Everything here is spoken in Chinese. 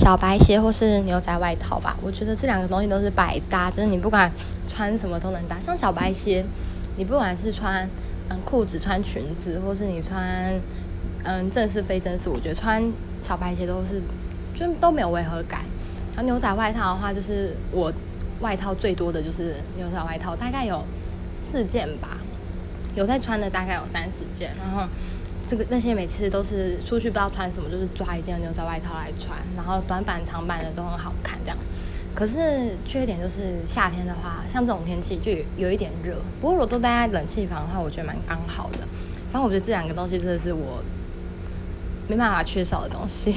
小白鞋或是牛仔外套吧。我觉得这两个东西都是百搭，就是你不管穿什么都能搭。像小白鞋，你不管是穿嗯裤子、穿裙子，或是你穿嗯正式非正式，我觉得穿小白鞋都是就都没有违和感。然后牛仔外套的话，就是我外套最多的就是牛仔外套，大概有四件吧，有在穿的大概有三十件，然后。这个那些每次都是出去不知道穿什么，就是抓一件牛仔外套来穿，然后短版长版的都很好看这样。可是缺点就是夏天的话，像这种天气就有一点热。不过如果都待在冷气房的话，我觉得蛮刚好的。反正我觉得这两个东西真的是我没办法缺少的东西。